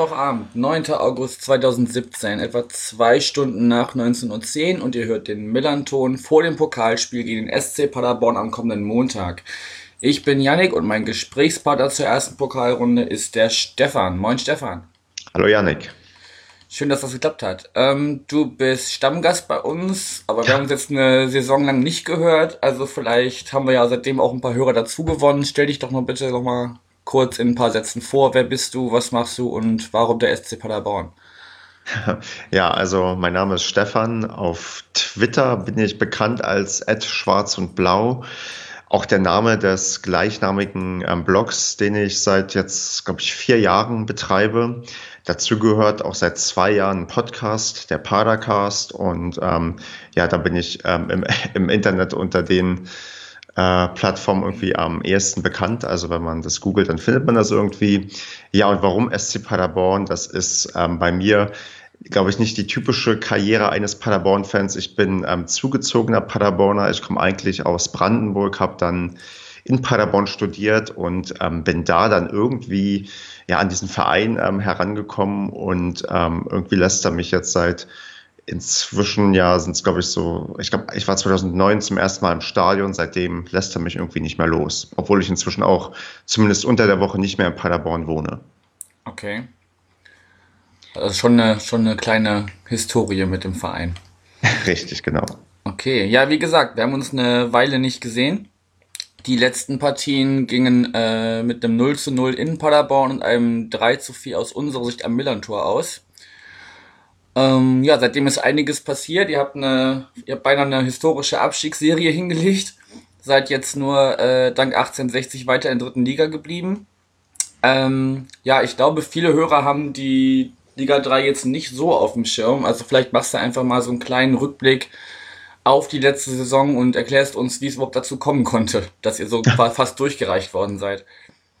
Mittwochabend, 9. August 2017, etwa zwei Stunden nach 19.10 Uhr und ihr hört den Millanton vor dem Pokalspiel gegen den SC Paderborn am kommenden Montag. Ich bin Yannick und mein Gesprächspartner zur ersten Pokalrunde ist der Stefan. Moin Stefan. Hallo Yannick. Schön, dass das geklappt hat. Ähm, du bist Stammgast bei uns, aber wir haben uns jetzt eine Saison lang nicht gehört. Also vielleicht haben wir ja seitdem auch ein paar Hörer dazu gewonnen. Stell dich doch noch bitte noch mal kurz in ein paar Sätzen vor. Wer bist du, was machst du und warum der SC Paderborn? Ja, also mein Name ist Stefan. Auf Twitter bin ich bekannt als Schwarz und Blau. Auch der Name des gleichnamigen ähm, Blogs, den ich seit jetzt, glaube ich, vier Jahren betreibe. Dazu gehört auch seit zwei Jahren ein Podcast, der Padercast. Und ähm, ja, da bin ich ähm, im, im Internet unter den äh, Plattformen irgendwie am ehesten bekannt. Also wenn man das googelt, dann findet man das irgendwie. Ja, und warum SC Paderborn? Das ist ähm, bei mir glaube ich, nicht die typische Karriere eines Paderborn-Fans. Ich bin ähm, zugezogener Paderborner. Ich komme eigentlich aus Brandenburg, habe dann in Paderborn studiert und ähm, bin da dann irgendwie ja an diesen Verein ähm, herangekommen und ähm, irgendwie lässt er mich jetzt seit inzwischen ja sind es glaube ich so, ich glaube, ich war 2009 zum ersten Mal im Stadion, seitdem lässt er mich irgendwie nicht mehr los, obwohl ich inzwischen auch zumindest unter der Woche nicht mehr in Paderborn wohne. Okay. Also schon eine, schon eine kleine Historie mit dem Verein. Richtig, genau. Okay, ja, wie gesagt, wir haben uns eine Weile nicht gesehen. Die letzten Partien gingen äh, mit einem 0 zu 0 in Paderborn und einem 3 zu 4 aus unserer Sicht am Millantor aus. Ähm, ja, seitdem ist einiges passiert. Ihr habt, eine, ihr habt beinahe eine historische Abstiegsserie hingelegt. Seid jetzt nur äh, dank 1860 weiter in der dritten Liga geblieben. Ähm, ja, ich glaube, viele Hörer haben die Liga 3 jetzt nicht so auf dem Schirm. Also vielleicht machst du einfach mal so einen kleinen Rückblick auf die letzte Saison und erklärst uns, wie es überhaupt dazu kommen konnte, dass ihr so fast durchgereicht worden seid.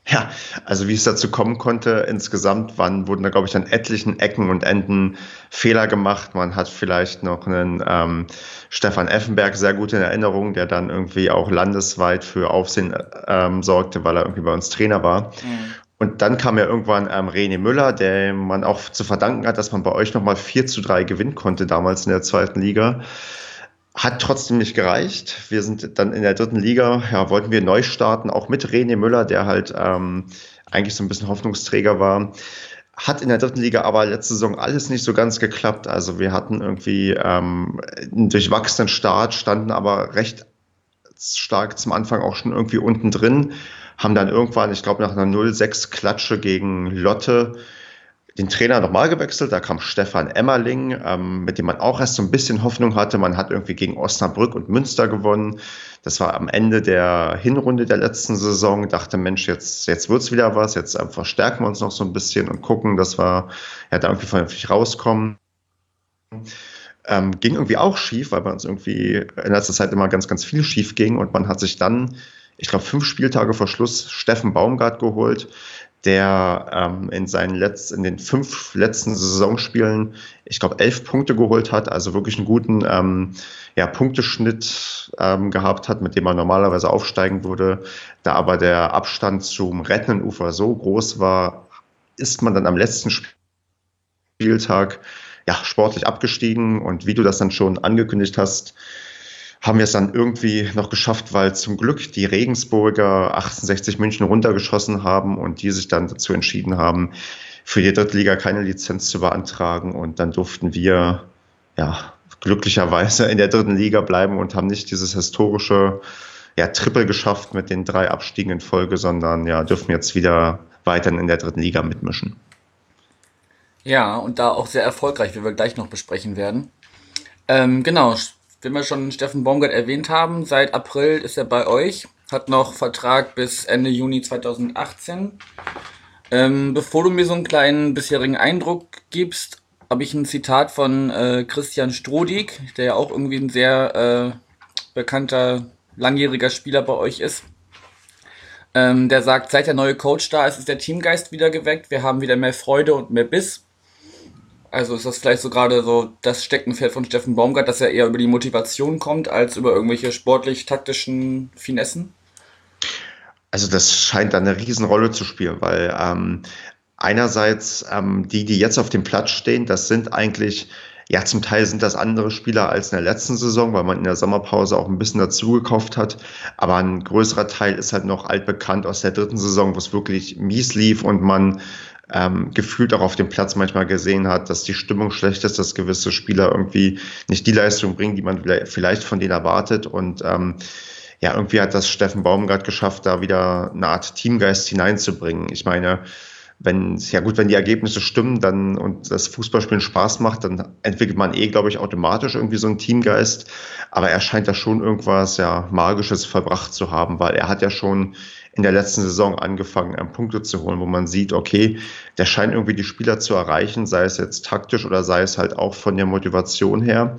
Ja, also wie es dazu kommen konnte, insgesamt waren, wurden da, glaube ich, an etlichen Ecken und Enden Fehler gemacht. Man hat vielleicht noch einen ähm, Stefan Effenberg sehr gut in Erinnerung, der dann irgendwie auch landesweit für Aufsehen ähm, sorgte, weil er irgendwie bei uns Trainer war. Mhm. Und dann kam ja irgendwann ähm, René Müller, der man auch zu verdanken hat, dass man bei euch nochmal 4 zu 3 gewinnen konnte damals in der zweiten Liga. Hat trotzdem nicht gereicht. Wir sind dann in der dritten Liga, ja, wollten wir neu starten, auch mit René Müller, der halt ähm, eigentlich so ein bisschen Hoffnungsträger war. Hat in der dritten Liga aber letzte Saison alles nicht so ganz geklappt. Also wir hatten irgendwie ähm, einen durchwachsenen Start, standen aber recht stark zum Anfang auch schon irgendwie unten drin haben dann irgendwann, ich glaube, nach einer 0-6 Klatsche gegen Lotte den Trainer nochmal gewechselt. Da kam Stefan Emmerling, ähm, mit dem man auch erst so ein bisschen Hoffnung hatte. Man hat irgendwie gegen Osnabrück und Münster gewonnen. Das war am Ende der Hinrunde der letzten Saison. Dachte, Mensch, jetzt, jetzt wird's wieder was. Jetzt äh, verstärken wir uns noch so ein bisschen und gucken, dass wir ja, da irgendwie vernünftig rauskommen. Ähm, ging irgendwie auch schief, weil bei uns irgendwie in letzter Zeit immer ganz, ganz viel schief ging und man hat sich dann ich glaube, fünf Spieltage vor Schluss Steffen Baumgart geholt, der ähm, in seinen letzten, in den fünf letzten Saisonspielen, ich glaube, elf Punkte geholt hat, also wirklich einen guten ähm, ja, Punkteschnitt ähm, gehabt hat, mit dem man normalerweise aufsteigen würde. Da aber der Abstand zum rettenden Ufer so groß war, ist man dann am letzten Spieltag ja, sportlich abgestiegen. Und wie du das dann schon angekündigt hast, haben wir es dann irgendwie noch geschafft, weil zum Glück die Regensburger 68 München runtergeschossen haben und die sich dann dazu entschieden haben, für die Drittliga keine Lizenz zu beantragen. Und dann durften wir ja glücklicherweise in der dritten Liga bleiben und haben nicht dieses historische ja, Triple geschafft mit den drei Abstiegen in Folge, sondern ja, dürfen jetzt wieder weiterhin in der dritten Liga mitmischen. Ja, und da auch sehr erfolgreich, wie wir gleich noch besprechen werden. Ähm, genau, wenn wir schon Steffen Baumgart erwähnt haben, seit April ist er bei euch, hat noch Vertrag bis Ende Juni 2018. Ähm, bevor du mir so einen kleinen bisherigen Eindruck gibst, habe ich ein Zitat von äh, Christian Strodig, der ja auch irgendwie ein sehr äh, bekannter, langjähriger Spieler bei euch ist. Ähm, der sagt, seit der neue Coach da ist, ist der Teamgeist wieder geweckt. Wir haben wieder mehr Freude und mehr Biss. Also ist das vielleicht so gerade so das Steckenpferd von Steffen Baumgart, dass er eher über die Motivation kommt, als über irgendwelche sportlich-taktischen Finessen? Also das scheint eine Riesenrolle zu spielen, weil ähm, einerseits ähm, die, die jetzt auf dem Platz stehen, das sind eigentlich, ja zum Teil sind das andere Spieler als in der letzten Saison, weil man in der Sommerpause auch ein bisschen dazugekauft hat. Aber ein größerer Teil ist halt noch altbekannt aus der dritten Saison, wo es wirklich mies lief und man ähm, gefühlt auch auf dem Platz manchmal gesehen hat, dass die Stimmung schlecht ist, dass gewisse Spieler irgendwie nicht die Leistung bringen, die man vielleicht von denen erwartet. Und ähm, ja, irgendwie hat das Steffen Baumgart geschafft, da wieder eine Art Teamgeist hineinzubringen. Ich meine, wenn, ja gut, wenn die Ergebnisse stimmen dann und das Fußballspielen Spaß macht, dann entwickelt man eh, glaube ich, automatisch irgendwie so einen Teamgeist. Aber er scheint da schon irgendwas ja Magisches verbracht zu haben, weil er hat ja schon in der letzten Saison angefangen, ähm, Punkte zu holen, wo man sieht, okay, der scheint irgendwie die Spieler zu erreichen, sei es jetzt taktisch oder sei es halt auch von der Motivation her.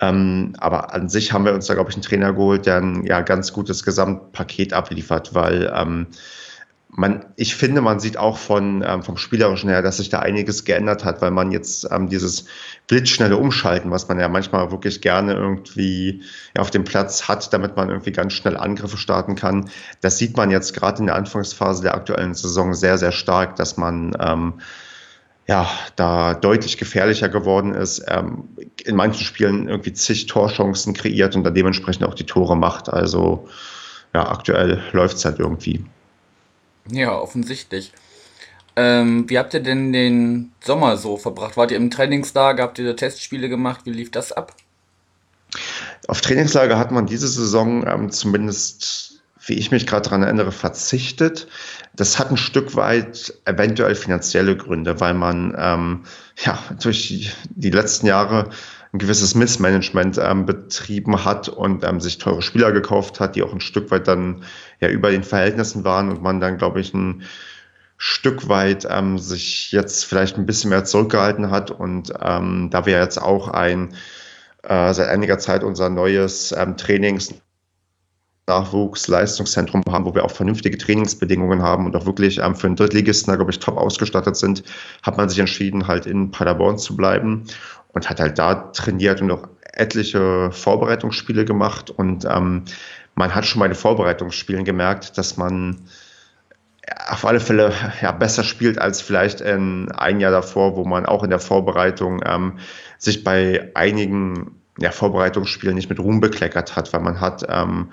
Ähm, aber an sich haben wir uns da, glaube ich, einen Trainer geholt, der ein ja, ganz gutes Gesamtpaket abliefert, weil ähm, man, ich finde, man sieht auch von, ähm, vom Spielerischen her, dass sich da einiges geändert hat, weil man jetzt ähm, dieses blitzschnelle Umschalten, was man ja manchmal wirklich gerne irgendwie auf dem Platz hat, damit man irgendwie ganz schnell Angriffe starten kann, das sieht man jetzt gerade in der Anfangsphase der aktuellen Saison sehr, sehr stark, dass man ähm, ja, da deutlich gefährlicher geworden ist, ähm, in manchen Spielen irgendwie zig Torchancen kreiert und dann dementsprechend auch die Tore macht. Also ja, aktuell läuft es halt irgendwie. Ja, offensichtlich. Ähm, wie habt ihr denn den Sommer so verbracht? Wart ihr im Trainingslager? Habt ihr Testspiele gemacht? Wie lief das ab? Auf Trainingslager hat man diese Saison ähm, zumindest, wie ich mich gerade daran erinnere, verzichtet. Das hat ein Stück weit eventuell finanzielle Gründe, weil man ähm, ja durch die, die letzten Jahre ein gewisses Missmanagement ähm, betrieben hat und ähm, sich teure Spieler gekauft hat, die auch ein Stück weit dann ja über den Verhältnissen waren und man dann, glaube ich, ein Stück weit ähm, sich jetzt vielleicht ein bisschen mehr zurückgehalten hat. Und ähm, da wir jetzt auch ein äh, seit einiger Zeit unser neues ähm, Trainings Nachwuchsleistungszentrum haben, wo wir auch vernünftige Trainingsbedingungen haben und auch wirklich ähm, für einen Drittligisten, da glaube ich, top ausgestattet sind, hat man sich entschieden, halt in Paderborn zu bleiben und hat halt da trainiert und auch etliche Vorbereitungsspiele gemacht. Und ähm, man hat schon bei den Vorbereitungsspielen gemerkt, dass man auf alle Fälle ja, besser spielt als vielleicht in ein Jahr davor, wo man auch in der Vorbereitung ähm, sich bei einigen ja, Vorbereitungsspielen nicht mit Ruhm bekleckert hat, weil man hat ähm,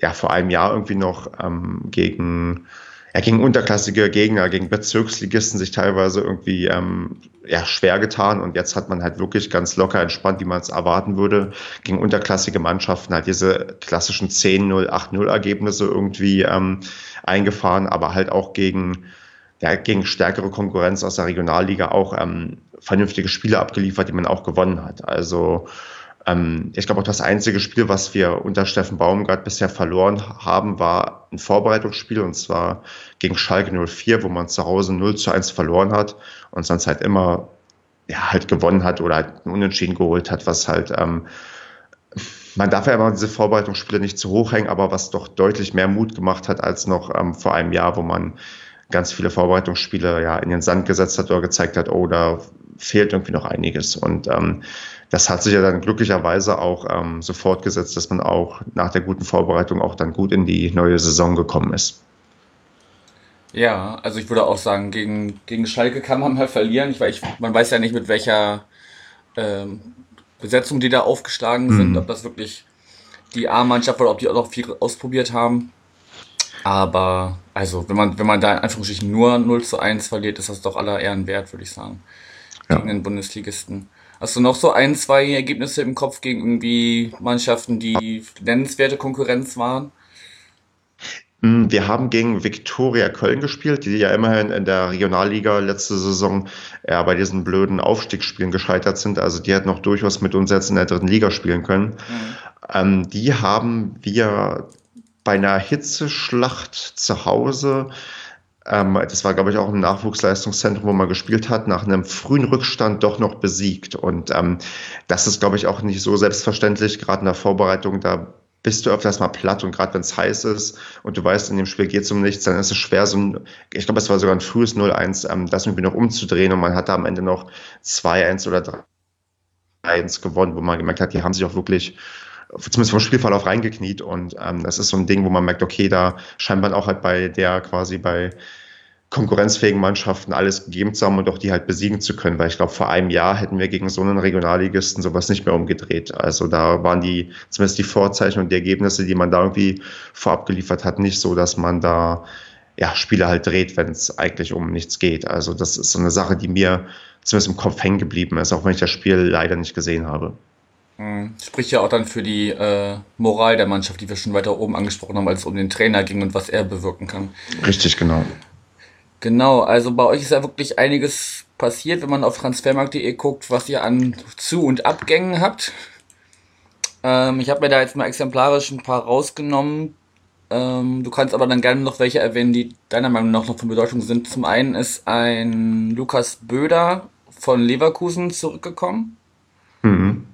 ja vor einem Jahr irgendwie noch ähm, gegen ja, gegen unterklassige Gegner, gegen Bezirksligisten sich teilweise irgendwie ähm, ja, schwer getan und jetzt hat man halt wirklich ganz locker entspannt, wie man es erwarten würde, gegen unterklassige Mannschaften halt diese klassischen 10-0, 8-0 Ergebnisse irgendwie ähm, eingefahren, aber halt auch gegen, ja, gegen stärkere Konkurrenz aus der Regionalliga auch ähm, vernünftige Spiele abgeliefert, die man auch gewonnen hat. Also ähm, ich glaube auch das einzige Spiel, was wir unter Steffen Baumgart bisher verloren haben, war ein Vorbereitungsspiel und zwar gegen Schalke 04, wo man zu Hause 0 zu 1 verloren hat und sonst halt immer ja, halt gewonnen hat oder halt einen Unentschieden geholt hat, was halt ähm, man darf ja immer diese Vorbereitungsspiele nicht zu hoch hängen, aber was doch deutlich mehr Mut gemacht hat als noch ähm, vor einem Jahr, wo man ganz viele Vorbereitungsspiele ja in den Sand gesetzt hat oder gezeigt hat, oh, da fehlt irgendwie noch einiges. Und ähm, das hat sich ja dann glücklicherweise auch ähm, so fortgesetzt, dass man auch nach der guten Vorbereitung auch dann gut in die neue Saison gekommen ist. Ja, also ich würde auch sagen, gegen, gegen Schalke kann man mal verlieren. Ich, ich, man weiß ja nicht, mit welcher ähm, Besetzung die da aufgeschlagen sind, mhm. ob das wirklich die A-Mannschaft oder ob die auch noch viel ausprobiert haben. Aber, also, wenn man, wenn man da in Anführungsstrichen nur 0 zu 1 verliert, ist das doch aller Ehren wert, würde ich sagen. Gegen ja. den Bundesligisten. Hast du noch so ein, zwei Ergebnisse im Kopf gegen irgendwie Mannschaften, die nennenswerte Konkurrenz waren? Hm, wir haben gegen Viktoria Köln gespielt, die ja immerhin in der Regionalliga letzte Saison ja, bei diesen blöden Aufstiegsspielen gescheitert sind. Also die hätten noch durchaus mit uns jetzt in der dritten Liga spielen können. Mhm. Ähm, die haben wir bei einer Hitzeschlacht zu Hause ähm, das war, glaube ich, auch im Nachwuchsleistungszentrum, wo man gespielt hat, nach einem frühen Rückstand doch noch besiegt. Und ähm, das ist, glaube ich, auch nicht so selbstverständlich, gerade in der Vorbereitung da bist du öfters mal platt und gerade wenn es heiß ist und du weißt, in dem Spiel geht es um nichts, dann ist es schwer, so ein, ich glaube, es war sogar ein frühes 0-1, ähm, das irgendwie noch umzudrehen und man hat da am Ende noch 2-1 oder 3-1 gewonnen, wo man gemerkt hat, die haben sich auch wirklich zumindest vom Spielverlauf reingekniet und ähm, das ist so ein Ding, wo man merkt, okay, da scheint man auch halt bei der quasi bei konkurrenzfähigen Mannschaften alles gegeben zu haben und auch die halt besiegen zu können, weil ich glaube, vor einem Jahr hätten wir gegen so einen Regionalligisten sowas nicht mehr umgedreht. Also da waren die, zumindest die Vorzeichen und die Ergebnisse, die man da irgendwie vorab geliefert hat, nicht so, dass man da ja, Spiele halt dreht, wenn es eigentlich um nichts geht. Also das ist so eine Sache, die mir zumindest im Kopf hängen geblieben ist, auch wenn ich das Spiel leider nicht gesehen habe. Hm, spricht ja auch dann für die äh, Moral der Mannschaft, die wir schon weiter oben angesprochen haben, als es um den Trainer ging und was er bewirken kann. Richtig, genau. Genau, also bei euch ist ja wirklich einiges passiert, wenn man auf transfermarkt.de guckt, was ihr an Zu- und Abgängen habt. Ähm, ich habe mir da jetzt mal exemplarisch ein paar rausgenommen. Ähm, du kannst aber dann gerne noch welche erwähnen, die deiner Meinung nach noch von Bedeutung sind. Zum einen ist ein Lukas Böder von Leverkusen zurückgekommen. Mhm.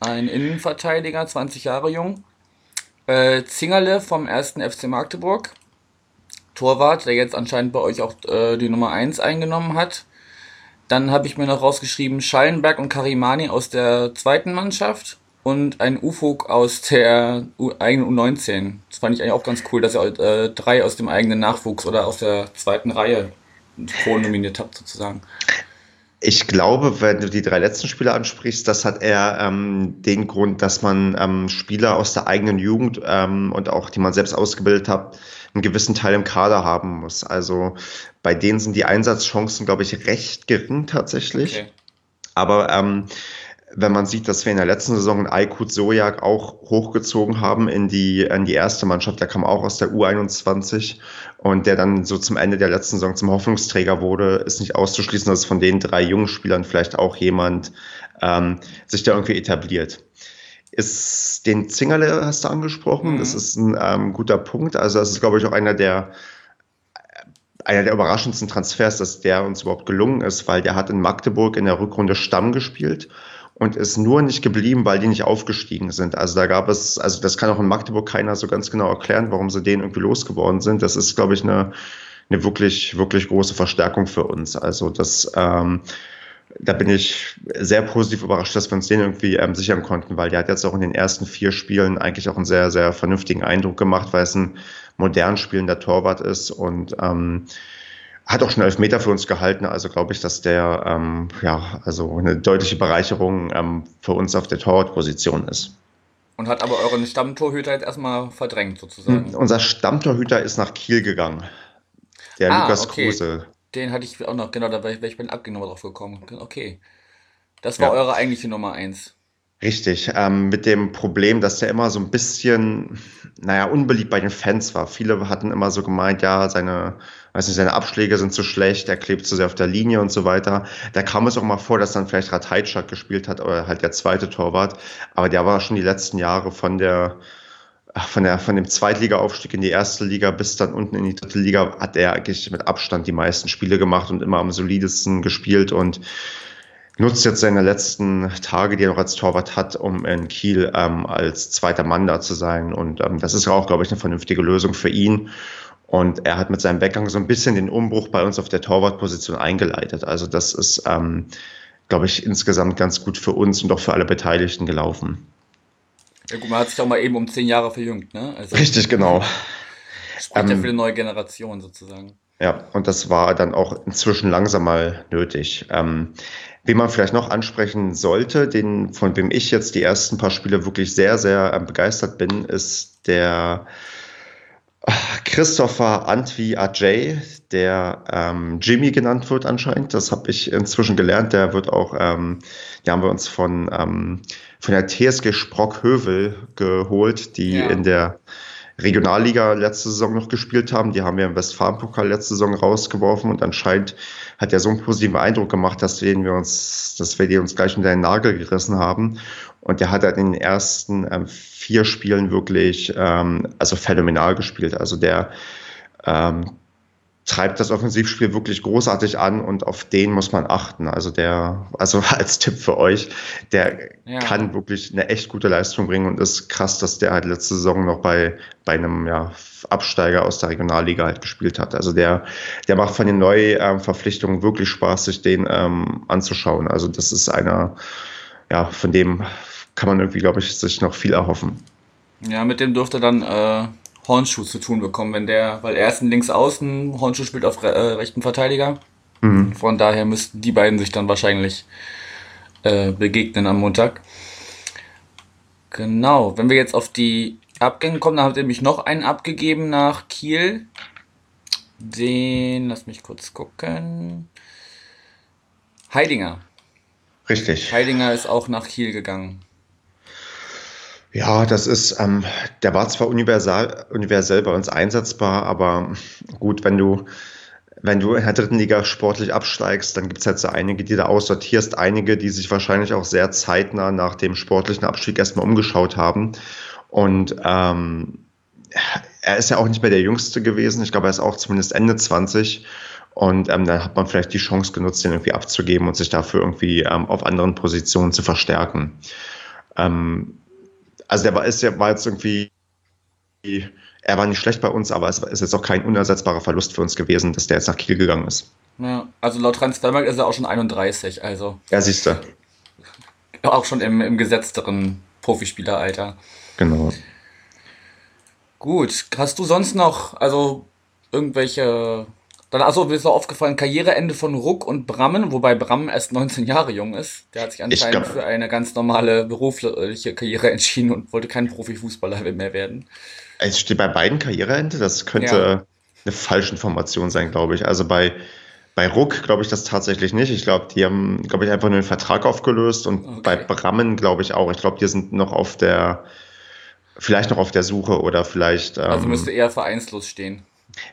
Ein Innenverteidiger, 20 Jahre jung. Äh, Zingerle vom 1. FC Magdeburg. Torwart, der jetzt anscheinend bei euch auch äh, die Nummer 1 eingenommen hat. Dann habe ich mir noch rausgeschrieben Schallenberg und Karimani aus der zweiten Mannschaft und ein Ufuk aus der U eigenen U19. Das fand ich eigentlich auch ganz cool, dass ihr äh, drei aus dem eigenen Nachwuchs oder aus der zweiten Reihe nominiert habt, sozusagen. Ich glaube, wenn du die drei letzten Spieler ansprichst, das hat eher ähm, den Grund, dass man ähm, Spieler aus der eigenen Jugend ähm, und auch die man selbst ausgebildet hat, einen gewissen Teil im Kader haben muss. Also bei denen sind die Einsatzchancen, glaube ich, recht gering tatsächlich. Okay. Aber ähm, wenn man sieht, dass wir in der letzten Saison Aykut Sojak auch hochgezogen haben in die, in die erste Mannschaft, der kam auch aus der U21 und der dann so zum Ende der letzten Saison zum Hoffnungsträger wurde, ist nicht auszuschließen, dass von den drei jungen Spielern vielleicht auch jemand ähm, sich da irgendwie etabliert. Ist den Zingerle hast du angesprochen, mhm. das ist ein ähm, guter Punkt. Also das ist, glaube ich, auch einer der einer der überraschendsten Transfers, dass der uns überhaupt gelungen ist, weil der hat in Magdeburg in der Rückrunde Stamm gespielt und ist nur nicht geblieben, weil die nicht aufgestiegen sind. Also da gab es, also das kann auch in Magdeburg keiner so ganz genau erklären, warum sie den irgendwie losgeworden sind. Das ist, glaube ich, eine, eine wirklich, wirklich große Verstärkung für uns. Also das, ähm, da bin ich sehr positiv überrascht, dass wir uns den irgendwie ähm, sichern konnten, weil der hat jetzt auch in den ersten vier Spielen eigentlich auch einen sehr, sehr vernünftigen Eindruck gemacht, weil es ein modern spielender Torwart ist und ähm, hat auch schon elf Meter für uns gehalten, also glaube ich, dass der ähm, ja also eine deutliche Bereicherung ähm, für uns auf der Torwartposition ist. Und hat aber euren Stammtorhüter jetzt erstmal verdrängt sozusagen. Hm, unser Stammtorhüter ist nach Kiel gegangen. Der ah, Lukas okay. Kruse. Den hatte ich auch noch, genau, da wäre ich, wär ich beim Abgehen drauf gekommen. Okay. Das war ja. eure eigentliche Nummer eins. Richtig, ähm, mit dem Problem, dass er immer so ein bisschen, naja, unbeliebt bei den Fans war. Viele hatten immer so gemeint, ja, seine, weiß nicht, seine Abschläge sind zu schlecht, er klebt zu sehr auf der Linie und so weiter. Da kam es auch mal vor, dass dann vielleicht Rateitschak gespielt hat oder halt der zweite Torwart. Aber der war schon die letzten Jahre von der, von der, von dem Zweitliga-Aufstieg in die erste Liga bis dann unten in die dritte Liga hat er eigentlich mit Abstand die meisten Spiele gemacht und immer am solidesten gespielt und nutzt jetzt seine letzten Tage, die er noch als Torwart hat, um in Kiel ähm, als zweiter Mann da zu sein. Und ähm, das ist auch, glaube ich, eine vernünftige Lösung für ihn. Und er hat mit seinem Weggang so ein bisschen den Umbruch bei uns auf der Torwartposition eingeleitet. Also das ist, ähm, glaube ich, insgesamt ganz gut für uns und auch für alle Beteiligten gelaufen. Ja gut, man hat sich auch mal eben um zehn Jahre verjüngt, ne? Also, Richtig, genau. Spricht ja ähm, für eine neue Generation sozusagen. Ja, und das war dann auch inzwischen langsam mal nötig. Ähm, Wen man vielleicht noch ansprechen sollte, den, von wem ich jetzt die ersten paar Spiele wirklich sehr, sehr ähm, begeistert bin, ist der äh, Christopher Antwi Ajay, der ähm, Jimmy genannt wird anscheinend. Das habe ich inzwischen gelernt. Der wird auch, ähm, die haben wir uns von, ähm, von der TSG Sprockhövel geholt, die ja. in der Regionalliga letzte Saison noch gespielt haben. Die haben wir im Westfalenpokal letzte Saison rausgeworfen und anscheinend hat er so einen positiven Eindruck gemacht, dass wir, uns, dass wir die uns gleich unter den Nagel gerissen haben. Und der hat halt in den ersten ähm, vier Spielen wirklich ähm, also phänomenal gespielt. Also der ähm, treibt das Offensivspiel wirklich großartig an und auf den muss man achten. Also der, also als Tipp für euch, der ja. kann wirklich eine echt gute Leistung bringen und ist krass, dass der halt letzte Saison noch bei, bei einem ja, Absteiger aus der Regionalliga halt gespielt hat. Also der, der macht von den Neuverpflichtungen wirklich Spaß, sich den ähm, anzuschauen. Also das ist einer, ja, von dem kann man irgendwie, glaube ich, sich noch viel erhoffen. Ja, mit dem durfte dann äh, Hornschuh zu tun bekommen, wenn der, weil er ist ein Linksaußen, Hornschuh spielt auf äh, rechten Verteidiger. Mhm. Von daher müssten die beiden sich dann wahrscheinlich äh, begegnen am Montag. Genau, wenn wir jetzt auf die Abgänge kommen, dann habt ihr nämlich noch einen abgegeben nach Kiel. Den, lass mich kurz gucken. Heidinger. Richtig. Heidinger ist auch nach Kiel gegangen. Ja, das ist, ähm, der war zwar universal, universell bei uns einsetzbar, aber gut, wenn du, wenn du in der dritten Liga sportlich absteigst, dann gibt es halt so einige, die da aussortierst, einige, die sich wahrscheinlich auch sehr zeitnah nach dem sportlichen Abstieg erstmal umgeschaut haben. Und ähm, er ist ja auch nicht mehr der Jüngste gewesen. Ich glaube, er ist auch zumindest Ende 20. Und ähm, dann hat man vielleicht die Chance genutzt, den irgendwie abzugeben und sich dafür irgendwie ähm, auf anderen Positionen zu verstärken. Ähm, also der war, ist ja, war jetzt irgendwie, er war nicht schlecht bei uns, aber es ist jetzt auch kein unersetzbarer Verlust für uns gewesen, dass der jetzt nach Kiel gegangen ist. Ja, also laut Transfermarkt ist er auch schon 31, also. Ja, siehst du. Auch schon im, im gesetzteren Profispieleralter. Genau. Gut, hast du sonst noch, also irgendwelche dann, also mir ist auch aufgefallen, Karriereende von Ruck und Brammen, wobei Brammen erst 19 Jahre jung ist. Der hat sich anscheinend für eine ganz normale berufliche Karriere entschieden und wollte kein Profifußballer mehr werden. Es steht bei beiden Karriereende, das könnte ja. eine falsche Information sein, glaube ich. Also bei, bei Ruck glaube ich das tatsächlich nicht. Ich glaube, die haben, glaube ich, einfach nur einen Vertrag aufgelöst und okay. bei Brammen glaube ich auch. Ich glaube, die sind noch auf der, vielleicht noch auf der Suche oder vielleicht. Also ähm, also müsste eher vereinslos stehen.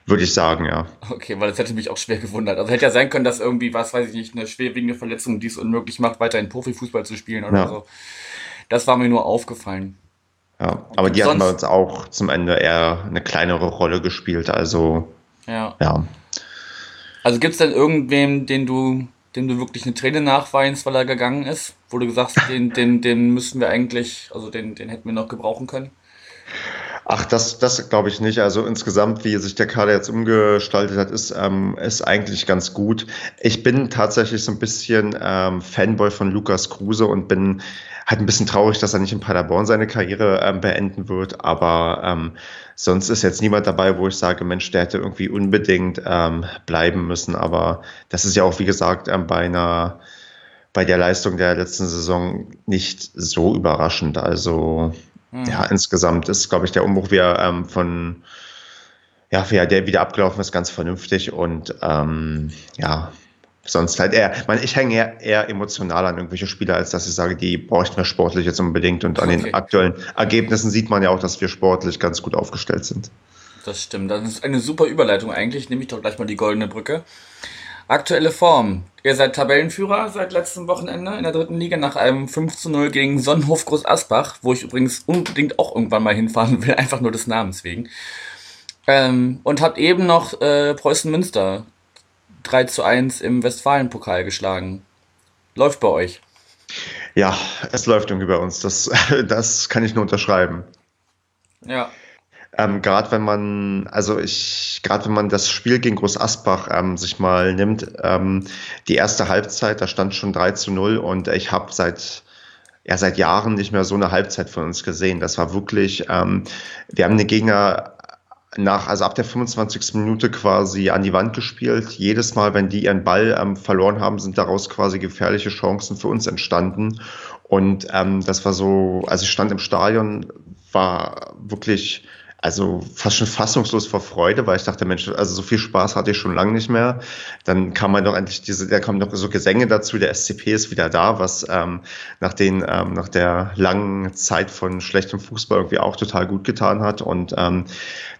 Würde ich sagen, ja. Okay, weil das hätte mich auch schwer gewundert. Also hätte ja sein können, dass irgendwie, was weiß ich nicht, eine schwerwiegende Verletzung dies unmöglich macht, weiterhin Profifußball zu spielen oder ja. so. Das war mir nur aufgefallen. Ja, aber die haben bei uns auch zum Ende eher eine kleinere Rolle gespielt, also. Ja. ja. Also gibt es denn irgendwem, den du, dem du wirklich eine Träne nachweinst, weil er gegangen ist? Wo du gesagt hast, den, den, den müssten wir eigentlich, also den, den hätten wir noch gebrauchen können? Ach, das, das glaube ich nicht. Also insgesamt, wie sich der Kader jetzt umgestaltet hat, ist, ähm, ist eigentlich ganz gut. Ich bin tatsächlich so ein bisschen ähm, Fanboy von Lukas Kruse und bin halt ein bisschen traurig, dass er nicht in Paderborn seine Karriere ähm, beenden wird. Aber ähm, sonst ist jetzt niemand dabei, wo ich sage, Mensch, der hätte irgendwie unbedingt ähm, bleiben müssen. Aber das ist ja auch, wie gesagt, ähm, bei einer bei der Leistung der letzten Saison nicht so überraschend. Also Mhm. Ja, insgesamt ist, glaube ich, der Umbruch wieder ähm, von, ja, wie der wieder abgelaufen ist, ganz vernünftig und ähm, ja, sonst halt eher, man, ich hänge eher, eher emotional an irgendwelche Spieler, als dass ich sage, die bräuchten wir sportlich jetzt unbedingt und an okay. den aktuellen Ergebnissen sieht man ja auch, dass wir sportlich ganz gut aufgestellt sind. Das stimmt, das ist eine super Überleitung eigentlich, nehme ich doch gleich mal die goldene Brücke. Aktuelle Form. Ihr seid Tabellenführer seit letztem Wochenende in der dritten Liga nach einem 5 zu 0 gegen Sonnenhof Groß Asbach, wo ich übrigens unbedingt auch irgendwann mal hinfahren will, einfach nur des Namens wegen. Ähm, und habt eben noch äh, Preußen Münster 3 zu 1 im Westfalenpokal geschlagen. Läuft bei euch? Ja, es läuft irgendwie bei uns. Das, das kann ich nur unterschreiben. Ja. Ähm, gerade wenn man, also ich, gerade wenn man das Spiel gegen Groß Asbach ähm, sich mal nimmt, ähm, die erste Halbzeit, da stand schon 3 zu 0 und ich habe seit ja seit Jahren nicht mehr so eine Halbzeit von uns gesehen. Das war wirklich, ähm, wir haben den Gegner nach, also ab der 25. Minute quasi an die Wand gespielt. Jedes Mal, wenn die ihren Ball ähm, verloren haben, sind daraus quasi gefährliche Chancen für uns entstanden. Und ähm, das war so, also ich stand im Stadion, war wirklich also fast schon fassungslos vor Freude, weil ich dachte, Mensch, also so viel Spaß hatte ich schon lange nicht mehr. Dann kam man doch endlich diese, da kamen noch so Gesänge dazu, der SCP ist wieder da, was ähm, nach den, ähm, nach der langen Zeit von schlechtem Fußball irgendwie auch total gut getan hat. Und ähm,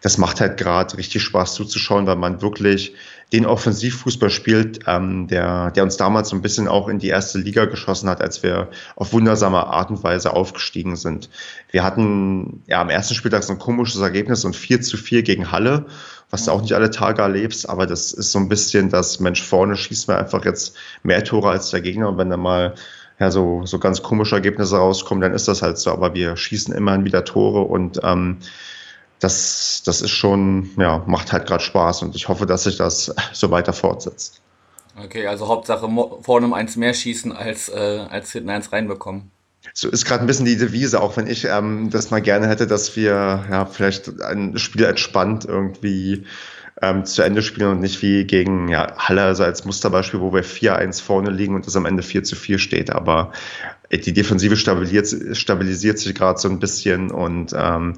das macht halt gerade richtig Spaß zuzuschauen, weil man wirklich den Offensivfußball spielt, ähm, der, der uns damals so ein bisschen auch in die erste Liga geschossen hat, als wir auf wundersame Art und Weise aufgestiegen sind. Wir hatten ja am ersten Spieltag so ein komisches Ergebnis und 4 zu 4 gegen Halle, was du auch nicht alle Tage erlebst, aber das ist so ein bisschen das Mensch vorne schießt mir einfach jetzt mehr Tore als der Gegner und wenn da mal ja, so, so ganz komische Ergebnisse rauskommen, dann ist das halt so. Aber wir schießen immerhin wieder Tore und ähm, das, das ist schon, ja, macht halt gerade Spaß und ich hoffe, dass sich das so weiter fortsetzt. Okay, also Hauptsache vorne um eins mehr schießen, als, äh, als hinten eins reinbekommen. So ist gerade ein bisschen die Devise, auch wenn ich ähm, das mal gerne hätte, dass wir ja vielleicht ein Spiel entspannt irgendwie ähm, zu Ende spielen und nicht wie gegen ja, Halle, also als Musterbeispiel, wo wir 4-1 vorne liegen und es am Ende 4 zu 4 steht. Aber die Defensive stabilisiert, stabilisiert sich gerade so ein bisschen und ähm,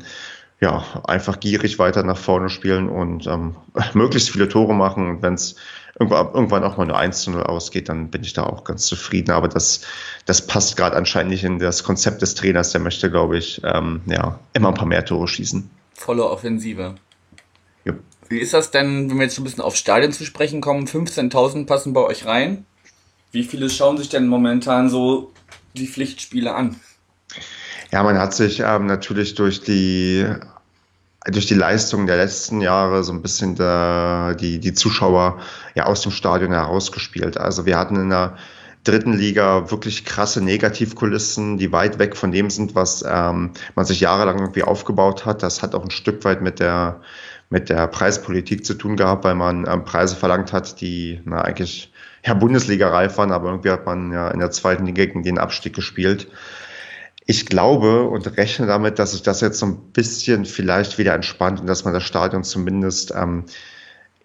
ja, einfach gierig weiter nach vorne spielen und ähm, möglichst viele Tore machen. Und wenn es irgendwann auch mal nur 1 zu 0 ausgeht, dann bin ich da auch ganz zufrieden. Aber das, das passt gerade anscheinend nicht in das Konzept des Trainers. Der möchte, glaube ich, ähm, ja, immer ein paar mehr Tore schießen. Volle Offensive. Ja. Wie ist das denn, wenn wir jetzt ein bisschen auf Stadien zu sprechen kommen? 15.000 passen bei euch rein. Wie viele schauen sich denn momentan so die Pflichtspiele an? Ja, man hat sich ähm, natürlich durch die durch die Leistung der letzten Jahre so ein bisschen der, die, die Zuschauer ja aus dem Stadion herausgespielt. Also wir hatten in der dritten Liga wirklich krasse Negativkulissen, die weit weg von dem sind, was ähm, man sich jahrelang irgendwie aufgebaut hat. Das hat auch ein Stück weit mit der, mit der Preispolitik zu tun gehabt, weil man ähm, Preise verlangt hat, die na, eigentlich ja, Bundesliga-reif waren, aber irgendwie hat man ja in der zweiten Liga gegen den Abstieg gespielt ich glaube und rechne damit, dass sich das jetzt so ein bisschen vielleicht wieder entspannt und dass man das Stadion zumindest ähm,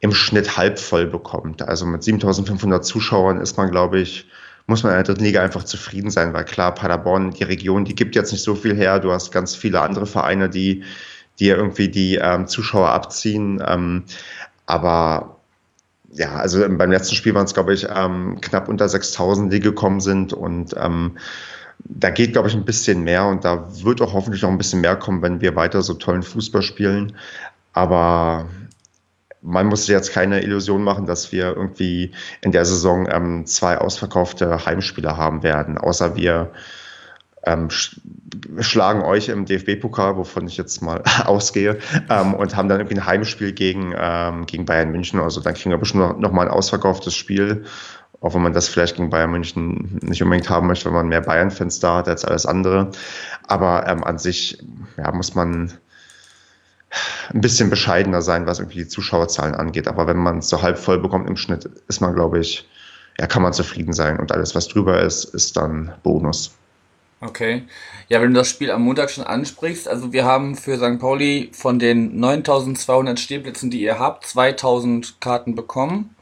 im Schnitt halb voll bekommt. Also mit 7500 Zuschauern ist man, glaube ich, muss man in der dritten Liga einfach zufrieden sein, weil klar, Paderborn, die Region, die gibt jetzt nicht so viel her. Du hast ganz viele andere Vereine, die, die irgendwie die ähm, Zuschauer abziehen. Ähm, aber ja, also beim letzten Spiel waren es, glaube ich, ähm, knapp unter 6000, die gekommen sind und ähm, da geht, glaube ich, ein bisschen mehr und da wird auch hoffentlich noch ein bisschen mehr kommen, wenn wir weiter so tollen Fußball spielen. Aber man muss jetzt keine Illusion machen, dass wir irgendwie in der Saison ähm, zwei ausverkaufte Heimspieler haben werden, außer wir ähm, sch schlagen euch im DFB-Pokal, wovon ich jetzt mal ausgehe, ähm, und haben dann irgendwie ein Heimspiel gegen, ähm, gegen Bayern München. Also dann kriegen wir bestimmt noch, noch mal ein ausverkauftes Spiel auch wenn man das vielleicht gegen Bayern München nicht unbedingt haben möchte, wenn man mehr Bayern-Fans da hat als alles andere. Aber ähm, an sich ja, muss man ein bisschen bescheidener sein, was irgendwie die Zuschauerzahlen angeht. Aber wenn man es so halb voll bekommt im Schnitt, ist man, glaube ich, ja, kann man zufrieden sein. Und alles, was drüber ist, ist dann Bonus. Okay. Ja, wenn du das Spiel am Montag schon ansprichst, also wir haben für St. Pauli von den 9200 Stehplätzen, die ihr habt, 2000 Karten bekommen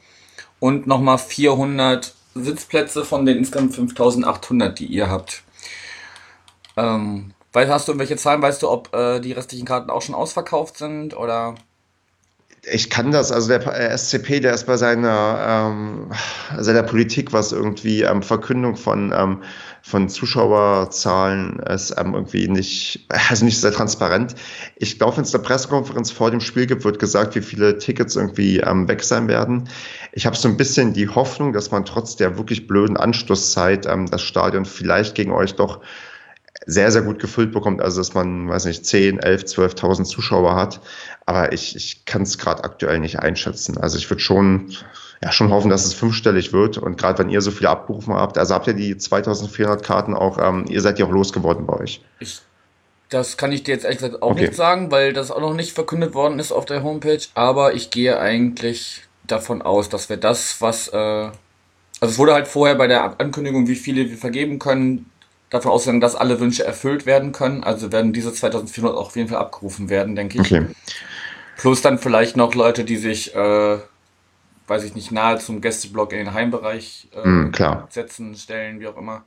und nochmal 400 Sitzplätze von den insgesamt 5800, die ihr habt. Ähm, weißt, hast du irgendwelche Zahlen? Weißt du, ob äh, die restlichen Karten auch schon ausverkauft sind oder? Ich kann das, also der äh, SCP, der ist bei seiner, ähm, seiner Politik, was irgendwie ähm, Verkündung von, ähm, von Zuschauerzahlen ist, ähm, irgendwie nicht, also nicht sehr transparent. Ich glaube, wenn es eine Pressekonferenz vor dem Spiel gibt, wird gesagt, wie viele Tickets irgendwie ähm, weg sein werden. Ich habe so ein bisschen die Hoffnung, dass man trotz der wirklich blöden Anschlusszeit ähm, das Stadion vielleicht gegen euch doch sehr, sehr gut gefüllt bekommt. Also, dass man, weiß nicht, 10, 11, 12.000 Zuschauer hat. Aber ich, ich kann es gerade aktuell nicht einschätzen. Also, ich würde schon, ja, schon hoffen, dass es fünfstellig wird. Und gerade wenn ihr so viele abgerufen habt, also habt ihr die 2400 Karten auch, ähm, ihr seid ja auch losgeworden bei euch. Ich, das kann ich dir jetzt ehrlich gesagt auch okay. nicht sagen, weil das auch noch nicht verkündet worden ist auf der Homepage. Aber ich gehe eigentlich davon aus, dass wir das, was, äh, also es wurde halt vorher bei der Ankündigung, wie viele wir vergeben können, davon ausgegangen, dass alle Wünsche erfüllt werden können. Also werden diese 2400 auch auf jeden Fall abgerufen werden, denke ich. Okay. Plus dann vielleicht noch Leute, die sich, äh, weiß ich nicht, nahe zum Gästeblock in den Heimbereich äh, mm, setzen, stellen, wie auch immer.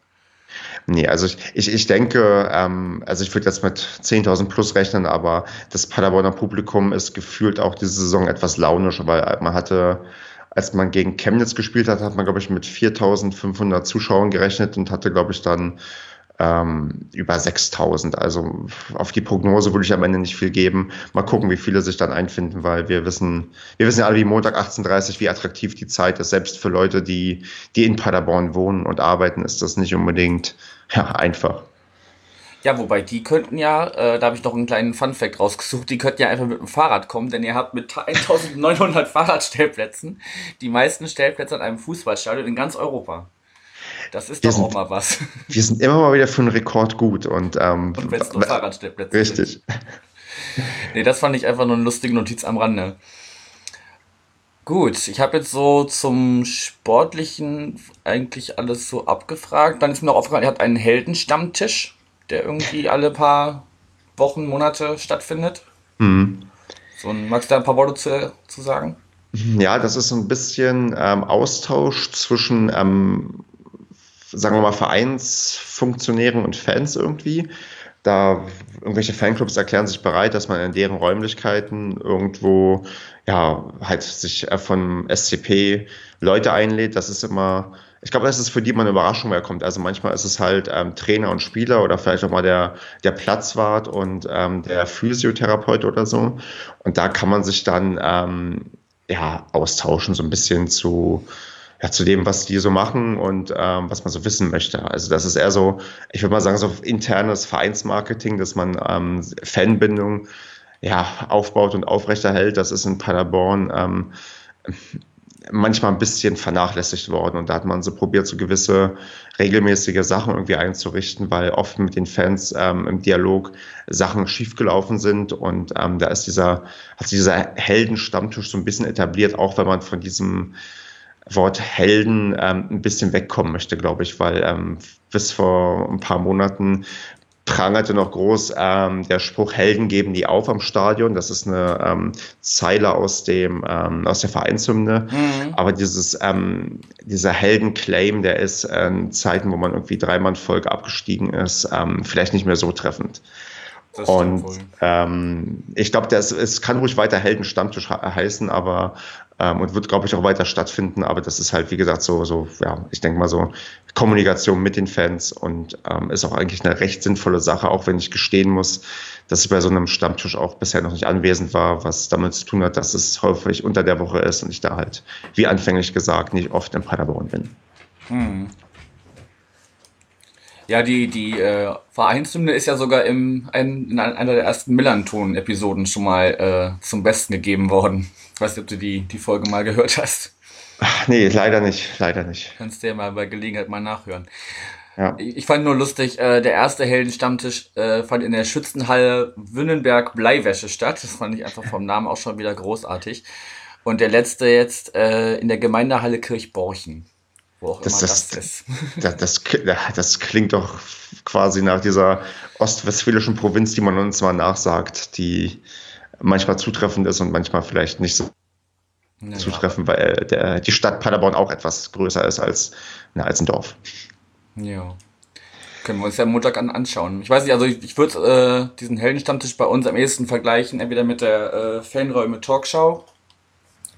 Nee, also ich, ich, ich denke, ähm, also ich würde jetzt mit 10.000 plus rechnen, aber das Paderborner Publikum ist gefühlt auch diese Saison etwas launischer, weil man hatte als man gegen Chemnitz gespielt hat, hat man, glaube ich, mit 4.500 Zuschauern gerechnet und hatte, glaube ich, dann ähm, über 6000. Also auf die Prognose würde ich am Ende nicht viel geben. Mal gucken, wie viele sich dann einfinden, weil wir wissen, wir wissen ja alle wie Montag 18.30 wie attraktiv die Zeit ist. Selbst für Leute, die, die in Paderborn wohnen und arbeiten, ist das nicht unbedingt ja, einfach. Ja, wobei die könnten ja, äh, da habe ich noch einen kleinen Fun-Fact rausgesucht, die könnten ja einfach mit dem Fahrrad kommen, denn ihr habt mit 1900 Fahrradstellplätzen die meisten Stellplätze an einem Fußballstadion in ganz Europa. Das ist wir doch sind, auch mal was. Wir sind immer mal wieder für einen Rekord gut und, ähm, und wenn es nur Fahrradstellplätze Richtig. Nee, das fand ich einfach nur eine lustige Notiz am Rande. Gut, ich habe jetzt so zum Sportlichen eigentlich alles so abgefragt. Dann ist mir noch aufgefallen, ihr habt einen Heldenstammtisch der irgendwie alle paar Wochen, Monate stattfindet. Mhm. So, magst du da ein paar Worte zu, zu sagen? Ja, das ist ein bisschen ähm, Austausch zwischen, ähm, sagen wir mal, Vereinsfunktionären und Fans irgendwie. Da irgendwelche Fanclubs erklären sich bereit, dass man in deren Räumlichkeiten irgendwo ja halt sich äh, von SCP Leute einlädt. Das ist immer ich glaube, das ist für die mal eine Überraschung, wer kommt. Also manchmal ist es halt ähm, Trainer und Spieler oder vielleicht auch mal der, der Platzwart und ähm, der Physiotherapeut oder so. Und da kann man sich dann ähm, ja austauschen, so ein bisschen zu, ja, zu dem, was die so machen und ähm, was man so wissen möchte. Also das ist eher so, ich würde mal sagen, so internes Vereinsmarketing, dass man ähm, Fanbindung ja, aufbaut und aufrechterhält. Das ist in Paderborn ähm, manchmal ein bisschen vernachlässigt worden und da hat man so probiert, so gewisse regelmäßige Sachen irgendwie einzurichten, weil oft mit den Fans ähm, im Dialog Sachen schiefgelaufen sind und ähm, da ist dieser, hat sich dieser Heldenstammtisch so ein bisschen etabliert, auch wenn man von diesem Wort Helden ähm, ein bisschen wegkommen möchte, glaube ich, weil ähm, bis vor ein paar Monaten prangerte noch groß ähm, der Spruch Helden geben die auf am Stadion. Das ist eine ähm, Zeile aus dem ähm, aus der Vereinshymne. Mhm. Aber dieses ähm, dieser Heldenclaim, der ist in Zeiten, wo man irgendwie dreimal Volk abgestiegen ist, ähm, vielleicht nicht mehr so treffend. Und ähm, ich glaube, es kann ruhig weiter Heldenstammtisch heißen, aber ähm, und wird, glaube ich, auch weiter stattfinden. Aber das ist halt, wie gesagt, so, so ja, ich denke mal so Kommunikation mit den Fans und ähm, ist auch eigentlich eine recht sinnvolle Sache, auch wenn ich gestehen muss, dass ich bei so einem Stammtisch auch bisher noch nicht anwesend war, was damit zu tun hat, dass es häufig unter der Woche ist und ich da halt, wie anfänglich gesagt, nicht oft in Paderborn bin. Hm. Ja, die, die äh, Vereinshymne ist ja sogar im, ein, in einer der ersten Millanton-Episoden schon mal äh, zum Besten gegeben worden. Ich weiß nicht, ob du die, die Folge mal gehört hast. Ach, nee, leider nicht, leider nicht. Kannst du ja mal bei Gelegenheit mal nachhören. Ja. Ich, ich fand nur lustig, äh, der erste Heldenstammtisch äh, fand in der Schützenhalle Wünnenberg Bleiwäsche statt. Das fand ich einfach vom Namen auch schon wieder großartig. Und der letzte jetzt äh, in der Gemeindehalle Kirchborchen. Wo auch das, immer das, das ist. Das, das, das, klingt doch quasi nach dieser ostwestfälischen Provinz, die man uns mal nachsagt, die manchmal zutreffend ist und manchmal vielleicht nicht so ja, zutreffend, weil der, die Stadt Paderborn auch etwas größer ist als, na, als ein Dorf. Ja. Können wir uns ja Montag an, anschauen. Ich weiß nicht, also ich, ich würde äh, diesen Heldenstammtisch bei uns am ehesten vergleichen, entweder mit der äh, Fanräume Talkshow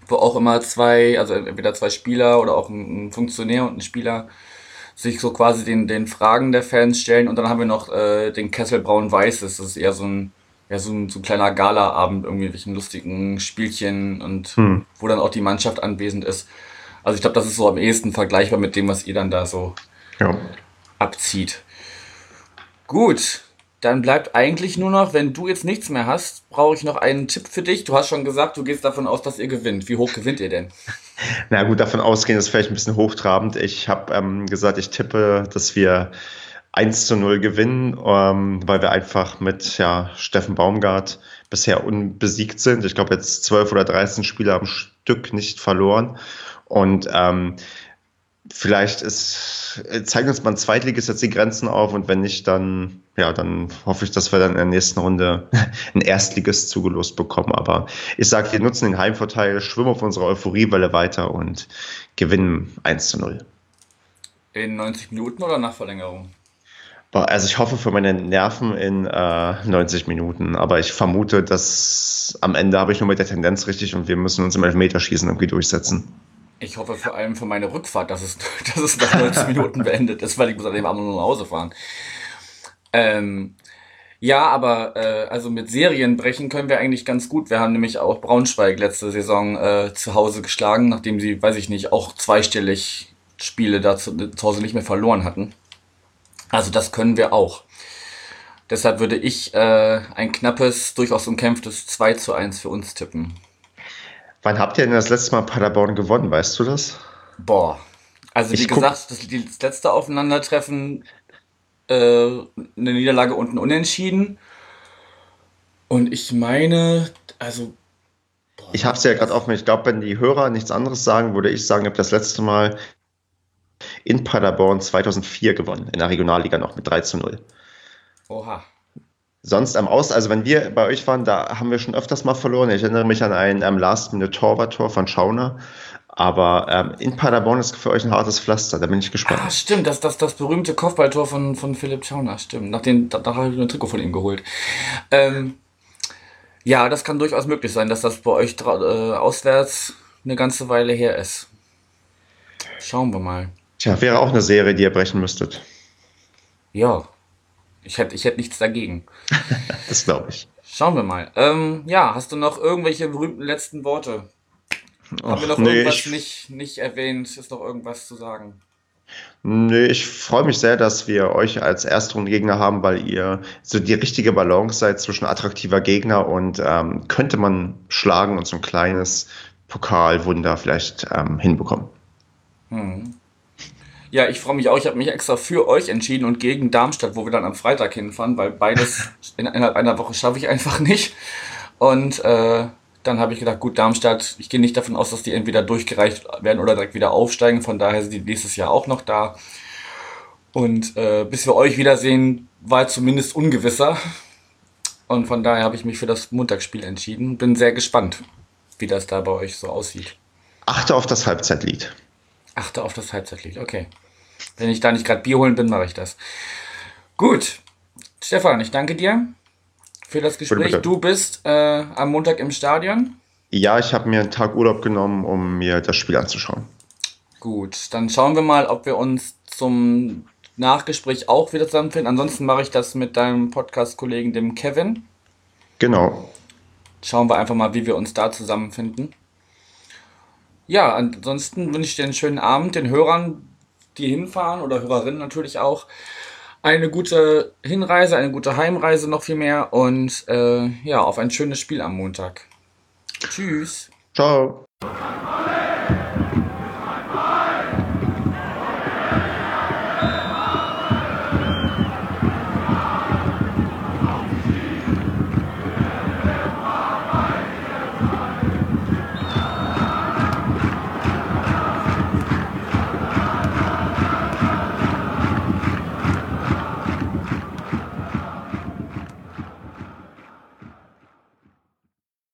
wo auch immer zwei, also entweder zwei Spieler oder auch ein, Funktionär und ein Spieler sich so quasi den, den Fragen der Fans stellen. Und dann haben wir noch äh, den Kessel Braun-Weißes. Das ist eher so ein, ja, so ein, so ein kleiner Gala-Abend, irgendwie mit lustigen Spielchen und hm. wo dann auch die Mannschaft anwesend ist. Also ich glaube, das ist so am ehesten vergleichbar mit dem, was ihr dann da so ja. abzieht. Gut, dann bleibt eigentlich nur noch, wenn du jetzt nichts mehr hast, brauche ich noch einen Tipp für dich. Du hast schon gesagt, du gehst davon aus, dass ihr gewinnt. Wie hoch gewinnt ihr denn? Na gut, davon ausgehen ist vielleicht ein bisschen hochtrabend. Ich habe ähm, gesagt, ich tippe, dass wir 1 zu 0 gewinnen, ähm, weil wir einfach mit ja, Steffen Baumgart bisher unbesiegt sind. Ich glaube, jetzt 12 oder 13 Spiele am Stück nicht verloren. Und ähm, vielleicht ist, zeigt uns mal ein Zweitligist jetzt die Grenzen auf und wenn nicht, dann, ja, dann hoffe ich, dass wir dann in der nächsten Runde ein Erstligist zugelost bekommen. Aber ich sage, wir nutzen den Heimvorteil, schwimmen auf unserer Euphoriewelle weiter und gewinnen 1 zu 0. In 90 Minuten oder nach Verlängerung? Also ich hoffe für meine Nerven in äh, 90 Minuten, aber ich vermute, dass am Ende habe ich nur mit der Tendenz richtig und wir müssen uns im Elfmeterschießen irgendwie durchsetzen. Ich hoffe vor allem für meine Rückfahrt, dass es, dass es nach 90 Minuten beendet ist, weil ich muss an dem Abend nur nach Hause fahren. Ähm, ja, aber äh, also mit Serien brechen können wir eigentlich ganz gut. Wir haben nämlich auch Braunschweig letzte Saison äh, zu Hause geschlagen, nachdem sie, weiß ich nicht, auch zweistellig Spiele da zu, zu Hause nicht mehr verloren hatten. Also das können wir auch. Deshalb würde ich äh, ein knappes, durchaus umkämpftes 2 zu 1 für uns tippen. Wann habt ihr denn das letzte Mal Paderborn gewonnen, weißt du das? Boah. Also wie Ich gesagt, das, das letzte Aufeinandertreffen äh, eine Niederlage und ein Unentschieden. Und ich meine, also Ich habe es ja gerade offen. Ich glaube, wenn die Hörer nichts anderes sagen, würde ich sagen, ich habe das letzte Mal in Paderborn 2004 gewonnen, in der Regionalliga noch mit 3 zu 0. oha. Sonst am Aus, also wenn wir bei euch waren, da haben wir schon öfters mal verloren. Ich erinnere mich an ein ähm, Last-Minute-Torwart-Tor von Schauner. Aber ähm, in Paderborn ist für euch ein hartes Pflaster, da bin ich Ah, gespannt. stimmt, das, das, das berühmte Kopfballtor von, von Philipp Schauner, stimmt. Nach den, da, da habe ich ein Trikot von ihm geholt. Ähm, ja, das kann durchaus möglich sein, dass das bei euch äh, auswärts eine ganze Weile her ist. Schauen wir mal. Tja, wäre auch eine Serie, die ihr brechen müsstet. Ja, ich hätte ich hätt nichts dagegen. Das glaube ich. Schauen wir mal. Ähm, ja, hast du noch irgendwelche berühmten letzten Worte? Haben wir noch Och, nee, irgendwas ich, nicht, nicht erwähnt? Ist noch irgendwas zu sagen? nee, ich freue mich sehr, dass wir euch als Erstrundengegner haben, weil ihr so die richtige Balance seid zwischen attraktiver Gegner und ähm, könnte man schlagen und so ein kleines Pokalwunder vielleicht ähm, hinbekommen. Hm. Ja, ich freue mich auch. Ich habe mich extra für euch entschieden und gegen Darmstadt, wo wir dann am Freitag hinfahren, weil beides in, innerhalb einer Woche schaffe ich einfach nicht. Und äh, dann habe ich gedacht, gut, Darmstadt, ich gehe nicht davon aus, dass die entweder durchgereicht werden oder direkt wieder aufsteigen. Von daher sind die nächstes Jahr auch noch da. Und äh, bis wir euch wiedersehen, war zumindest ungewisser. Und von daher habe ich mich für das Montagsspiel entschieden. Bin sehr gespannt, wie das da bei euch so aussieht. Achte auf das Halbzeitlied. Achte auf das Halbzeitlied, okay. Wenn ich da nicht gerade Bier holen bin, mache ich das. Gut. Stefan, ich danke dir für das Gespräch. bitte. Du bist äh, am Montag im Stadion. Ja, ich habe mir einen Tag Urlaub genommen, um mir das Spiel anzuschauen. Gut, dann schauen wir mal, ob wir uns zum Nachgespräch auch wieder zusammenfinden. Ansonsten mache ich das mit deinem Podcast-Kollegen, dem Kevin. Genau. Schauen wir einfach mal, wie wir uns da zusammenfinden. Ja, ansonsten wünsche ich dir einen schönen Abend, den Hörern, die hinfahren oder Hörerinnen natürlich auch. Eine gute Hinreise, eine gute Heimreise noch viel mehr und äh, ja, auf ein schönes Spiel am Montag. Tschüss. Ciao.